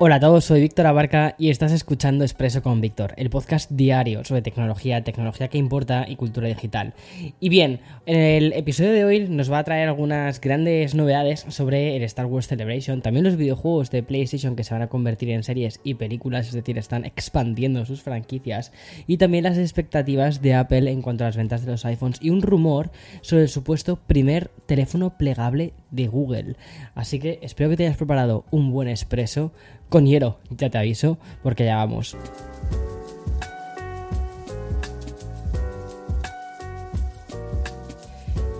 Hola a todos, soy Víctor Abarca y estás escuchando Expreso con Víctor, el podcast diario sobre tecnología, tecnología que importa y cultura digital. Y bien, en el episodio de hoy nos va a traer algunas grandes novedades sobre el Star Wars Celebration, también los videojuegos de PlayStation que se van a convertir en series y películas, es decir, están expandiendo sus franquicias, y también las expectativas de Apple en cuanto a las ventas de los iPhones y un rumor sobre el supuesto primer teléfono plegable de Google. Así que espero que te hayas preparado un buen expreso con hielo, ya te aviso, porque ya vamos.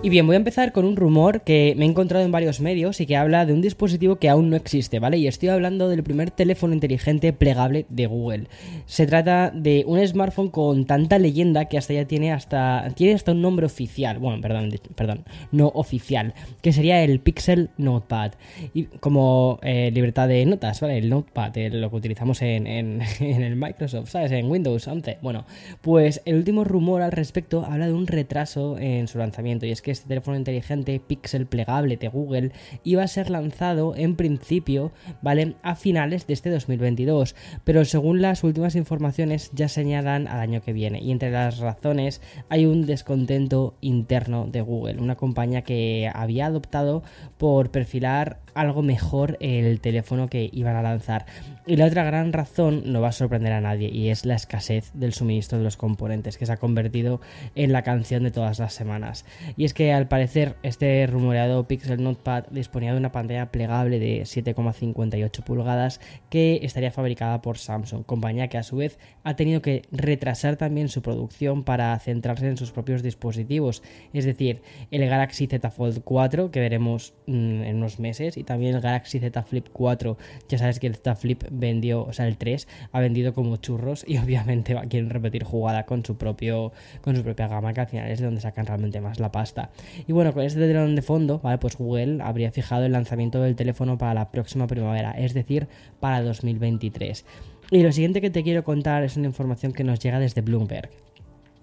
Y bien, voy a empezar con un rumor que me he encontrado en varios medios y que habla de un dispositivo que aún no existe, ¿vale? Y estoy hablando del primer teléfono inteligente plegable de Google. Se trata de un smartphone con tanta leyenda que hasta ya tiene hasta tiene hasta un nombre oficial, bueno, perdón, perdón, no oficial, que sería el Pixel Notepad. Y como eh, libertad de notas, ¿vale? El Notepad, lo que utilizamos en, en, en el Microsoft, ¿sabes? En Windows 11. Bueno, pues el último rumor al respecto habla de un retraso en su lanzamiento y es que este teléfono inteligente Pixel plegable de Google iba a ser lanzado en principio, ¿vale? A finales de este 2022, pero según las últimas informaciones ya señalan al año que viene. Y entre las razones hay un descontento interno de Google, una compañía que había adoptado por perfilar algo mejor el teléfono que iban a lanzar. Y la otra gran razón no va a sorprender a nadie y es la escasez del suministro de los componentes que se ha convertido en la canción de todas las semanas. Y es que al parecer este rumoreado Pixel Notepad disponía de una pantalla plegable de 7,58 pulgadas que estaría fabricada por Samsung, compañía que a su vez ha tenido que retrasar también su producción para centrarse en sus propios dispositivos, es decir, el Galaxy Z Fold 4 que veremos mm, en unos meses y también el Galaxy Z Flip 4. Ya sabes que el Z Flip vendió, o sea, el 3 ha vendido como churros y obviamente quieren repetir jugada con su propio con su propia gama, que al final es de donde sacan realmente más la pasta. Y bueno, con este telón de fondo, ¿vale? Pues Google habría fijado el lanzamiento del teléfono para la próxima primavera, es decir, para 2023. Y lo siguiente que te quiero contar es una información que nos llega desde Bloomberg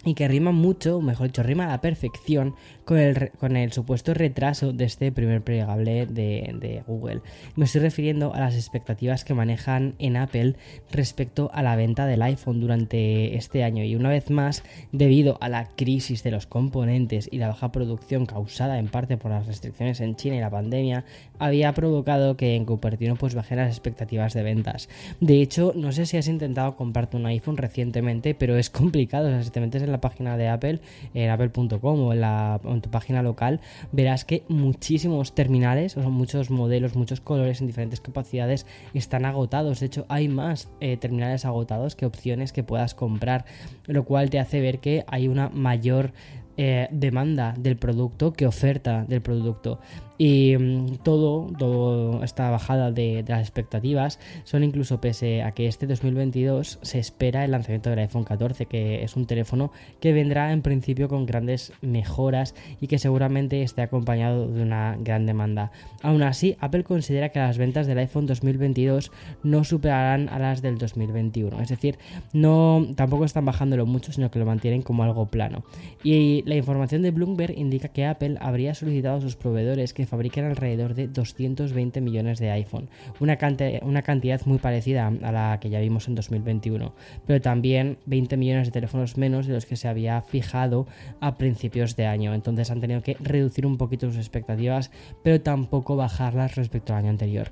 y que rima mucho, mejor dicho, rima a la perfección con el, con el supuesto retraso de este primer plegable de, Google. Me estoy refiriendo a las expectativas que manejan en Apple respecto a la venta del iPhone durante este año y una vez más, debido a la crisis de los componentes y la baja producción causada en parte por las restricciones en China y la pandemia, había provocado que en Cupertino pues bajé las expectativas de ventas. De hecho, no sé si has intentado comprarte un iPhone recientemente, pero es complicado, o sea, si te metes en la página de Apple, en apple.com o en, la, en tu página local, verás que muchísimos terminales, o muchos modelos, muchos colores en diferentes capacidades están agotados. De hecho, hay más eh, terminales agotados que opciones que puedas comprar, lo cual te hace ver que hay una mayor eh, demanda del producto que oferta del producto. Y mm, todo, todo esta bajada de, las expectativas son incluso pese a que este 2022 se espera el lanzamiento del iPhone 14, que es un teléfono que vendrá en principio con grandes mejoras y que seguramente esté acompañado de una gran demanda. Aún así, Apple considera que las ventas del iPhone 2022 no superarán a las del 2021, es decir, no tampoco están bajándolo mucho, sino que lo mantienen como algo plano. Y la información de Bloomberg indica que Apple habría solicitado a sus proveedores que fabrican alrededor de 220 millones de iPhone, una, una cantidad muy parecida a la que ya vimos en 2021, pero también 20 millones de teléfonos menos de los que se había fijado a principios de año. Entonces han tenido que reducir un poquito sus expectativas, pero tampoco bajarlas respecto al año anterior.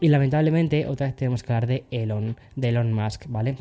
Y lamentablemente, otra vez tenemos que hablar de Elon, de Elon Musk, ¿vale?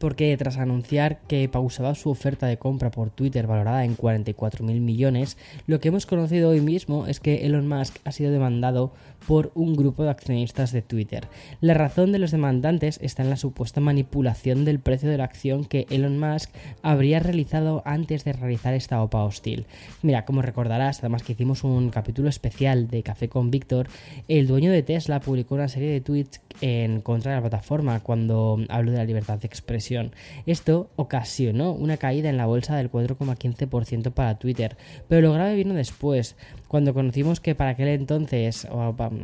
Porque tras anunciar que pausaba su oferta de compra por Twitter valorada en 44 mil millones, lo que hemos conocido hoy mismo es que Elon Musk ha sido demandado por un grupo de accionistas de Twitter. La razón de los demandantes está en la supuesta manipulación del precio de la acción que Elon Musk habría realizado antes de realizar esta OPA hostil. Mira, como recordarás, además que hicimos un capítulo especial de Café con Víctor, el dueño de Tesla publicó una serie de tweets en contra de la plataforma cuando habló de la libertad de expresión. Esto ocasionó una caída en la bolsa del 4,15% para Twitter, pero lo grave vino después, cuando conocimos que para aquel entonces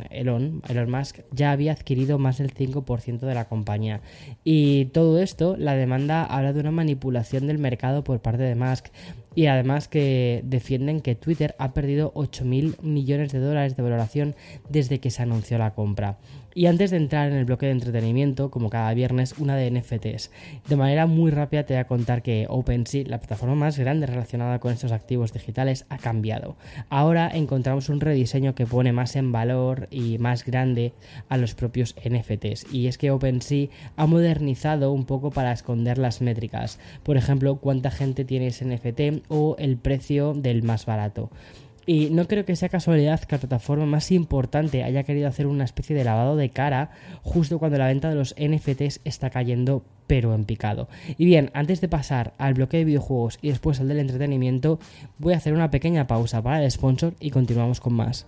Elon, Elon Musk ya había adquirido más del 5% de la compañía. Y todo esto, la demanda habla de una manipulación del mercado por parte de Musk y además que defienden que Twitter ha perdido 8.000 millones de dólares de valoración desde que se anunció la compra. Y antes de entrar en el bloque de entretenimiento, como cada viernes, una de NFTs. De manera muy rápida te voy a contar que OpenSea, la plataforma más grande relacionada con estos activos digitales, ha cambiado. Ahora encontramos un rediseño que pone más en valor y más grande a los propios NFTs. Y es que OpenSea ha modernizado un poco para esconder las métricas. Por ejemplo, cuánta gente tiene ese NFT o el precio del más barato. Y no creo que sea casualidad que la plataforma más importante haya querido hacer una especie de lavado de cara justo cuando la venta de los NFTs está cayendo pero en picado. Y bien, antes de pasar al bloque de videojuegos y después al del entretenimiento, voy a hacer una pequeña pausa para el sponsor y continuamos con más.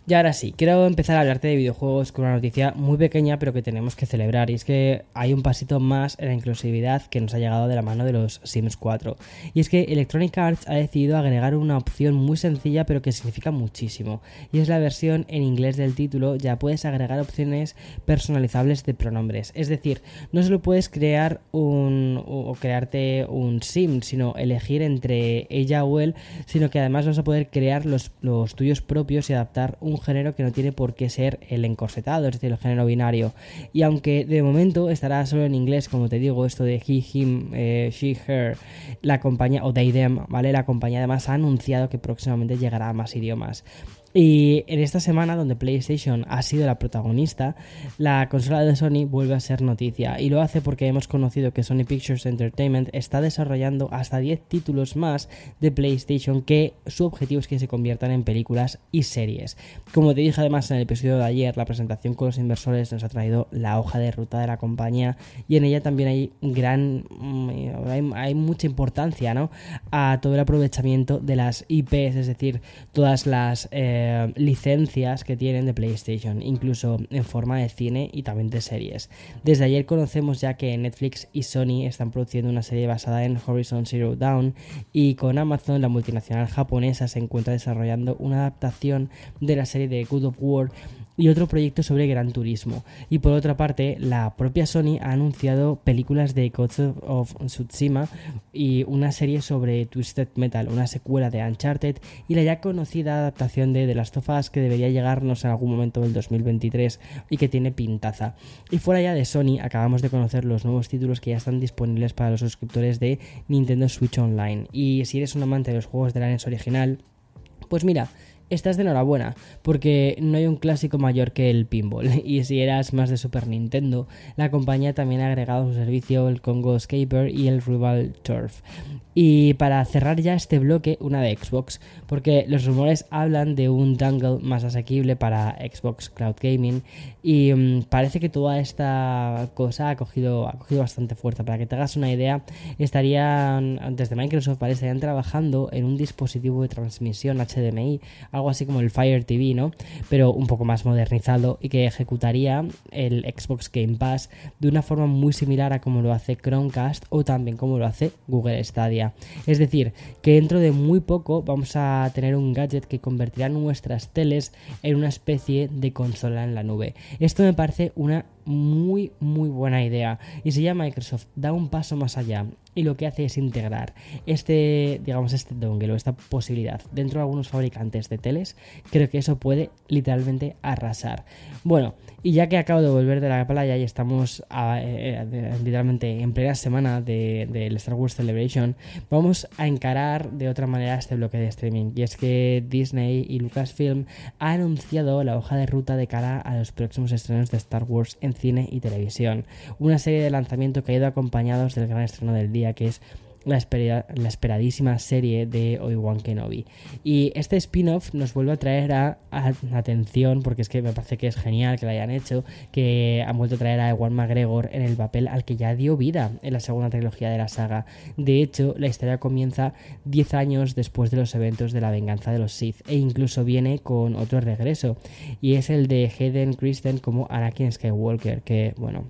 Y ahora sí, quiero empezar a hablarte de videojuegos con una noticia muy pequeña pero que tenemos que celebrar y es que hay un pasito más en la inclusividad que nos ha llegado de la mano de los Sims 4 y es que Electronic Arts ha decidido agregar una opción muy sencilla pero que significa muchísimo. Y es la versión en inglés del título ya puedes agregar opciones personalizables de pronombres. Es decir, no solo puedes crear un o crearte un Sim sino elegir entre ella o él sino que además vas a poder crear los, los tuyos propios y adaptar un género que no tiene por qué ser el encorsetado, es decir, el género binario. Y aunque de momento estará solo en inglés, como te digo, esto de he, him, eh, she, her, la compañía, o they, them, ¿vale? La compañía además ha anunciado que próximamente llegará a más idiomas. Y en esta semana, donde PlayStation ha sido la protagonista, la consola de Sony vuelve a ser noticia. Y lo hace porque hemos conocido que Sony Pictures Entertainment está desarrollando hasta 10 títulos más de PlayStation que su objetivo es que se conviertan en películas y series. Como te dije además en el episodio de ayer, la presentación con los inversores nos ha traído la hoja de ruta de la compañía y en ella también hay gran. Mm, hay, mucha importancia ¿no? a todo el aprovechamiento de las IPs, es decir, todas las. Eh, eh, licencias que tienen de PlayStation, incluso en forma de cine y también de series. Desde ayer conocemos ya que Netflix y Sony están produciendo una serie basada en Horizon Zero Dawn y con Amazon, la multinacional japonesa, se encuentra desarrollando una adaptación de la serie de Good of War y otro proyecto sobre Gran Turismo. Y por otra parte, la propia Sony ha anunciado películas de Ghost of Tsushima y una serie sobre Twisted Metal, una secuela de Uncharted y la ya conocida adaptación de The Last of Us que debería llegarnos en algún momento del 2023 y que tiene pintaza. Y fuera ya de Sony, acabamos de conocer los nuevos títulos que ya están disponibles para los suscriptores de Nintendo Switch Online. Y si eres un amante de los juegos de la NES original, pues mira, estás de enhorabuena, porque no hay un clásico mayor que el pinball. Y si eras más de Super Nintendo, la compañía también ha agregado a su servicio el Congo Scaper y el Rival Turf. Y para cerrar ya este bloque, una de Xbox, porque los rumores hablan de un dongle más asequible para Xbox Cloud Gaming y mm, parece que toda esta cosa ha cogido, ha cogido bastante fuerza. Para que te hagas una idea, estarían, desde Microsoft, ¿vale? estarían trabajando en un dispositivo de transmisión HDMI, algo así como el Fire TV, ¿no? Pero un poco más modernizado y que ejecutaría el Xbox Game Pass de una forma muy similar a como lo hace Chromecast o también como lo hace Google Stadia. Es decir, que dentro de muy poco vamos a tener un gadget que convertirá nuestras teles en una especie de consola en la nube. Esto me parece una muy, muy buena idea. Y si ya Microsoft da un paso más allá y lo que hace es integrar este, digamos, este dongle o esta posibilidad dentro de algunos fabricantes de teles, creo que eso puede literalmente arrasar. Bueno, y ya que acabo de volver de la playa y estamos eh, literalmente en plena semana del de, Star Wars Celebration, vamos a encarar de otra manera este bloque de streaming. Y es que Disney y Lucasfilm han anunciado la hoja de ruta de cara a los próximos estrenos de Star Wars cine y televisión. Una serie de lanzamientos que ha ido acompañados del gran estreno del día que es la, esperadísima serie de Obi-Wan Kenobi. Y este spin-off nos vuelve a traer a, atención, porque es que me parece que es genial que lo hayan hecho, que han vuelto a traer a Ewan McGregor en el papel al que ya dio vida en la segunda trilogía de la saga. De hecho, la historia comienza 10 años después de los eventos de la venganza de los Sith, e incluso viene con otro regreso, y es el de Hayden Christen como Anakin Skywalker, que, bueno,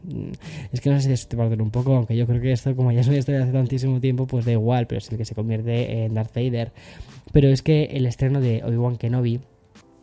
es que no sé si te un poco, aunque yo creo que esto, como ya es una historia hace tantísimo tiempo, pues da igual, pero es el que se convierte en Darth Vader. Pero es que el estreno de Obi-Wan Kenobi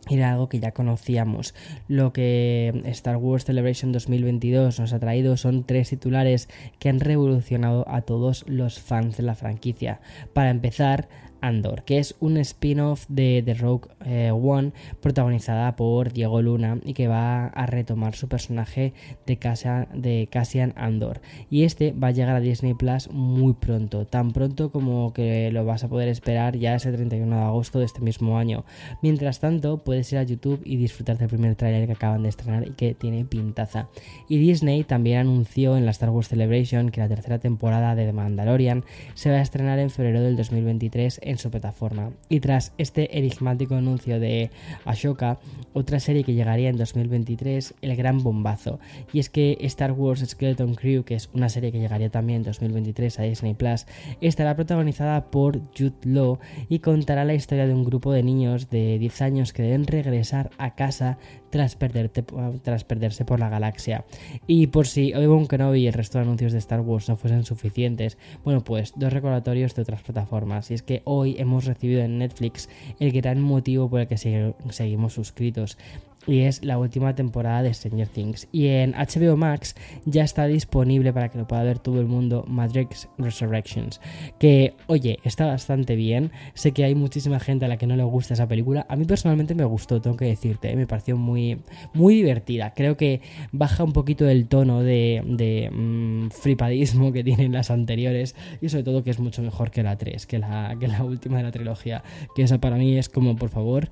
era algo que ya conocíamos. Lo que Star Wars Celebration 2022 nos ha traído son tres titulares que han revolucionado a todos los fans de la franquicia. Para empezar, Andor, que es un spin-off de The Rogue eh, One protagonizada por Diego Luna y que va a retomar su personaje de, Cassian, Andor. Y este va a llegar a Disney Plus muy pronto, tan pronto como que lo vas a poder esperar ya ese 31 de agosto de este mismo año. Mientras tanto, puedes ir a YouTube y disfrutar del primer tráiler que acaban de estrenar y que tiene pintaza. Y Disney también anunció en la Star Wars Celebration que la tercera temporada de The Mandalorian se va a estrenar en febrero del 2023 en su plataforma. Y tras este enigmático anuncio de Ashoka, otra serie que llegaría en 2023, el gran bombazo. Y es que Star Wars Skeleton Crew, que es una serie que llegaría también en 2023 a Disney Plus, estará protagonizada por Jude Law y contará la historia de un grupo de niños de 10 años que deben regresar a casa tras, perderte, tras perderse por la galaxia. Y por si Obi-Wan Kenobi y el resto de anuncios de Star Wars no fuesen suficientes, bueno, pues dos recordatorios de otras plataformas. Y es que hoy hemos recibido en Netflix el gran motivo por el que seguimos suscritos y es la última temporada de Stranger Things. Y en HBO Max ya está disponible para que lo pueda ver todo el mundo Matrix Resurrections. Que, oye, está bastante bien. Sé que hay muchísima gente a la que no le gusta esa película. A mí personalmente me gustó, tengo que decirte. ¿eh? Me pareció muy, muy divertida. Creo que baja un poquito el tono de, de mm, fripadismo que tienen las anteriores. Y sobre todo que es mucho mejor que la 3, que la, que la última de la trilogía. Que esa para mí es como, por favor,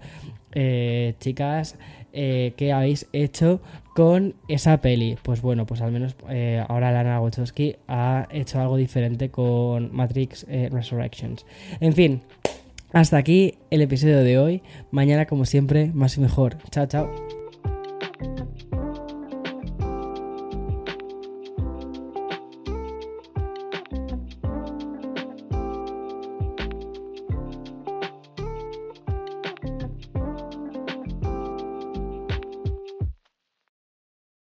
eh, chicas, eh, ¿qué habéis hecho con esa peli? Pues bueno, pues al menos eh, ahora Lana Wachowski ha hecho algo diferente con Matrix Resurrections. En fin, hasta aquí el episodio de hoy. Mañana, como siempre, más y mejor. Chao, chao.